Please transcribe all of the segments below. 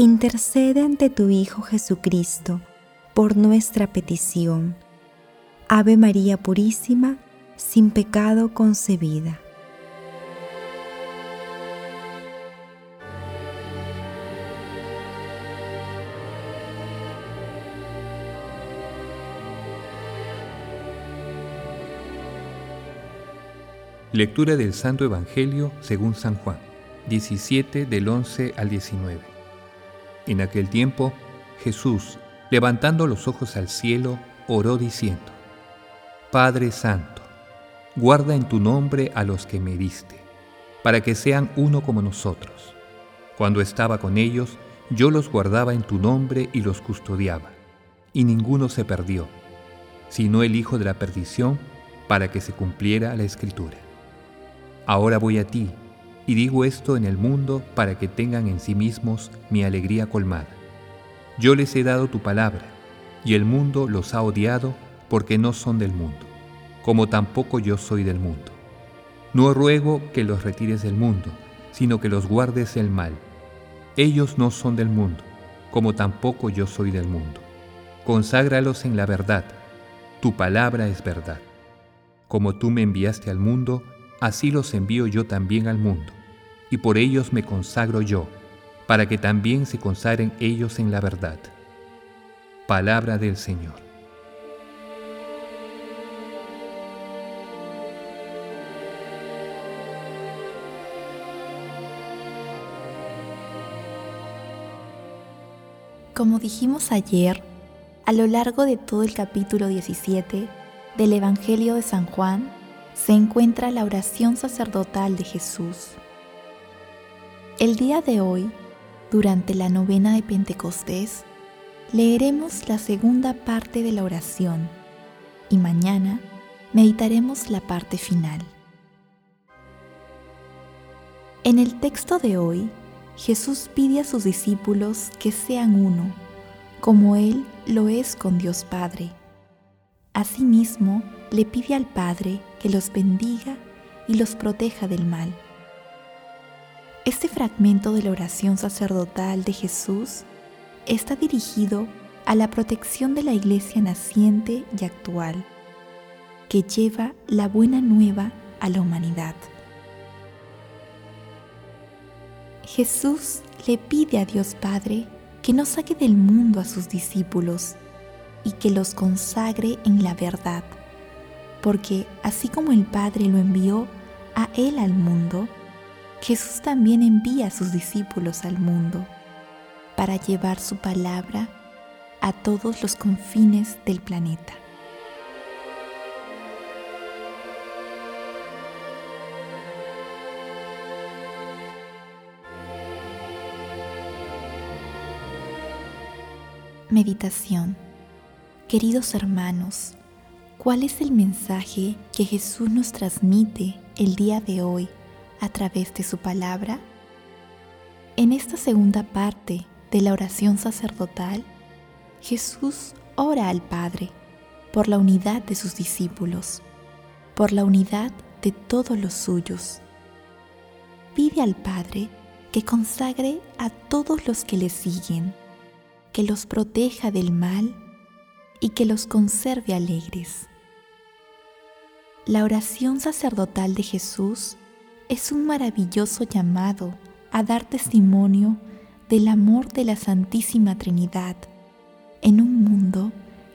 intercede ante tu Hijo Jesucristo por nuestra petición. Ave María Purísima, sin pecado concebida. Lectura del Santo Evangelio según San Juan, 17 del 11 al 19. En aquel tiempo, Jesús, levantando los ojos al cielo, oró diciendo, Padre Santo, guarda en tu nombre a los que me diste, para que sean uno como nosotros. Cuando estaba con ellos, yo los guardaba en tu nombre y los custodiaba, y ninguno se perdió, sino el Hijo de la perdición, para que se cumpliera la Escritura. Ahora voy a ti, y digo esto en el mundo para que tengan en sí mismos mi alegría colmada. Yo les he dado tu palabra, y el mundo los ha odiado porque no son del mundo, como tampoco yo soy del mundo. No ruego que los retires del mundo, sino que los guardes del mal. Ellos no son del mundo, como tampoco yo soy del mundo. Conságralos en la verdad. Tu palabra es verdad. Como tú me enviaste al mundo, así los envío yo también al mundo y por ellos me consagro yo, para que también se consagren ellos en la verdad. Palabra del Señor. Como dijimos ayer, a lo largo de todo el capítulo 17 del Evangelio de San Juan se encuentra la oración sacerdotal de Jesús. El día de hoy, durante la novena de Pentecostés, leeremos la segunda parte de la oración y mañana meditaremos la parte final. En el texto de hoy, Jesús pide a sus discípulos que sean uno, como Él lo es con Dios Padre. Asimismo, le pide al Padre que los bendiga y los proteja del mal. Este fragmento de la oración sacerdotal de Jesús está dirigido a la protección de la iglesia naciente y actual, que lleva la buena nueva a la humanidad. Jesús le pide a Dios Padre que no saque del mundo a sus discípulos y que los consagre en la verdad, porque así como el Padre lo envió a Él al mundo, Jesús también envía a sus discípulos al mundo para llevar su palabra a todos los confines del planeta. Meditación Queridos hermanos, ¿cuál es el mensaje que Jesús nos transmite el día de hoy a través de su palabra? En esta segunda parte de la oración sacerdotal, Jesús ora al Padre por la unidad de sus discípulos, por la unidad de todos los suyos. Pide al Padre que consagre a todos los que le siguen, que los proteja del mal y que los conserve alegres. La oración sacerdotal de Jesús es un maravilloso llamado a dar testimonio del amor de la Santísima Trinidad en un mundo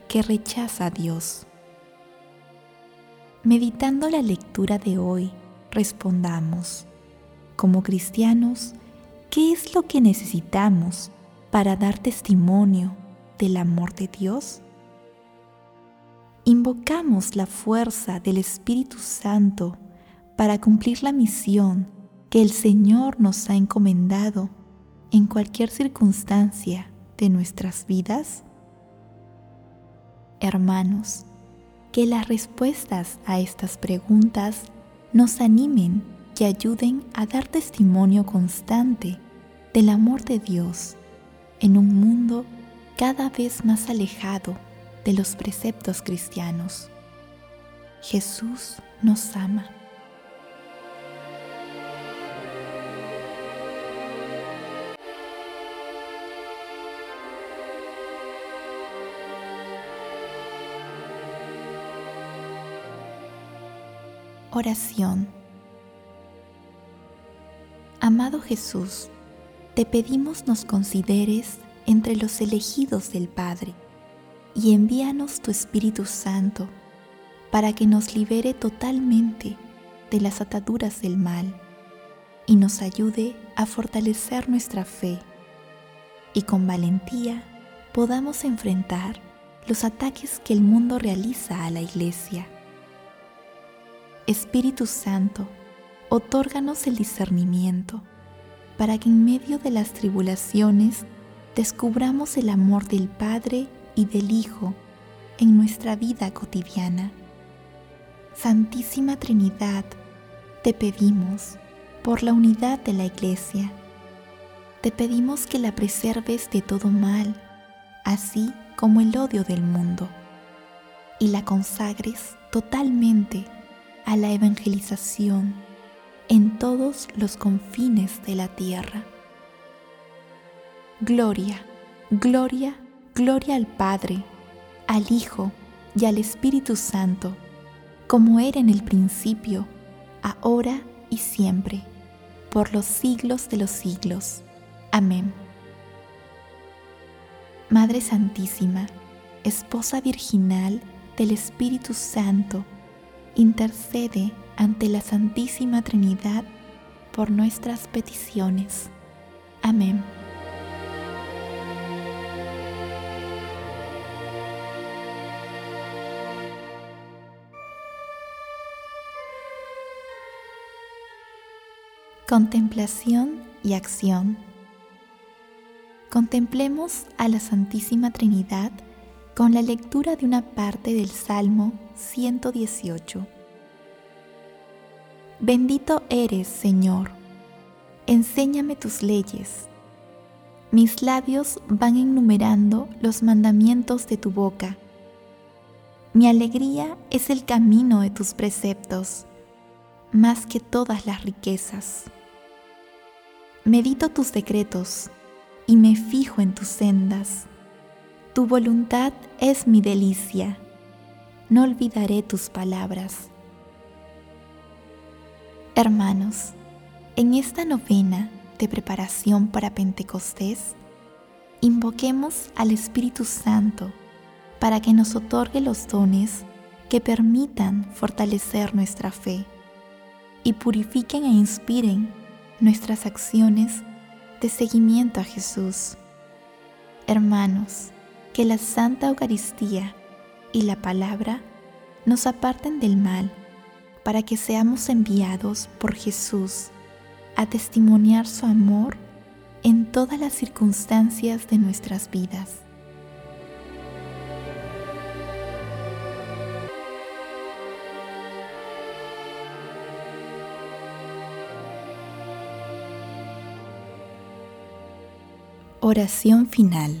que rechaza a Dios. Meditando la lectura de hoy, respondamos, como cristianos, ¿qué es lo que necesitamos para dar testimonio del amor de Dios? Invocamos la fuerza del Espíritu Santo para cumplir la misión que el Señor nos ha encomendado en cualquier circunstancia de nuestras vidas? Hermanos, que las respuestas a estas preguntas nos animen y ayuden a dar testimonio constante del amor de Dios en un mundo cada vez más alejado de los preceptos cristianos. Jesús nos ama. Oración. Amado Jesús, te pedimos nos consideres entre los elegidos del Padre y envíanos tu Espíritu Santo para que nos libere totalmente de las ataduras del mal y nos ayude a fortalecer nuestra fe y con valentía podamos enfrentar los ataques que el mundo realiza a la Iglesia Espíritu Santo, otórganos el discernimiento para que en medio de las tribulaciones descubramos el amor del Padre y del Hijo en nuestra vida cotidiana. Santísima Trinidad, te pedimos, por la unidad de la Iglesia, te pedimos que la preserves de todo mal, así como el odio del mundo, y la consagres totalmente a la evangelización en todos los confines de la tierra. Gloria, gloria, gloria al Padre, al Hijo y al Espíritu Santo, como era en el principio, ahora y siempre, por los siglos de los siglos. Amén. Madre Santísima, Esposa Virginal del Espíritu Santo, intercede ante la Santísima Trinidad por nuestras peticiones. Amén. Contemplación y acción. Contemplemos a la Santísima Trinidad con la lectura de una parte del Salmo 118. Bendito eres, Señor, enséñame tus leyes. Mis labios van enumerando los mandamientos de tu boca. Mi alegría es el camino de tus preceptos, más que todas las riquezas. Medito tus decretos y me fijo en tus sendas tu voluntad es mi delicia. No olvidaré tus palabras. Hermanos, en esta novena de preparación para Pentecostés, invoquemos al Espíritu Santo para que nos otorgue los dones que permitan fortalecer nuestra fe y purifiquen e inspiren nuestras acciones de seguimiento a Jesús. Hermanos, que la Santa Eucaristía y la palabra nos aparten del mal, para que seamos enviados por Jesús a testimoniar su amor en todas las circunstancias de nuestras vidas. Oración final.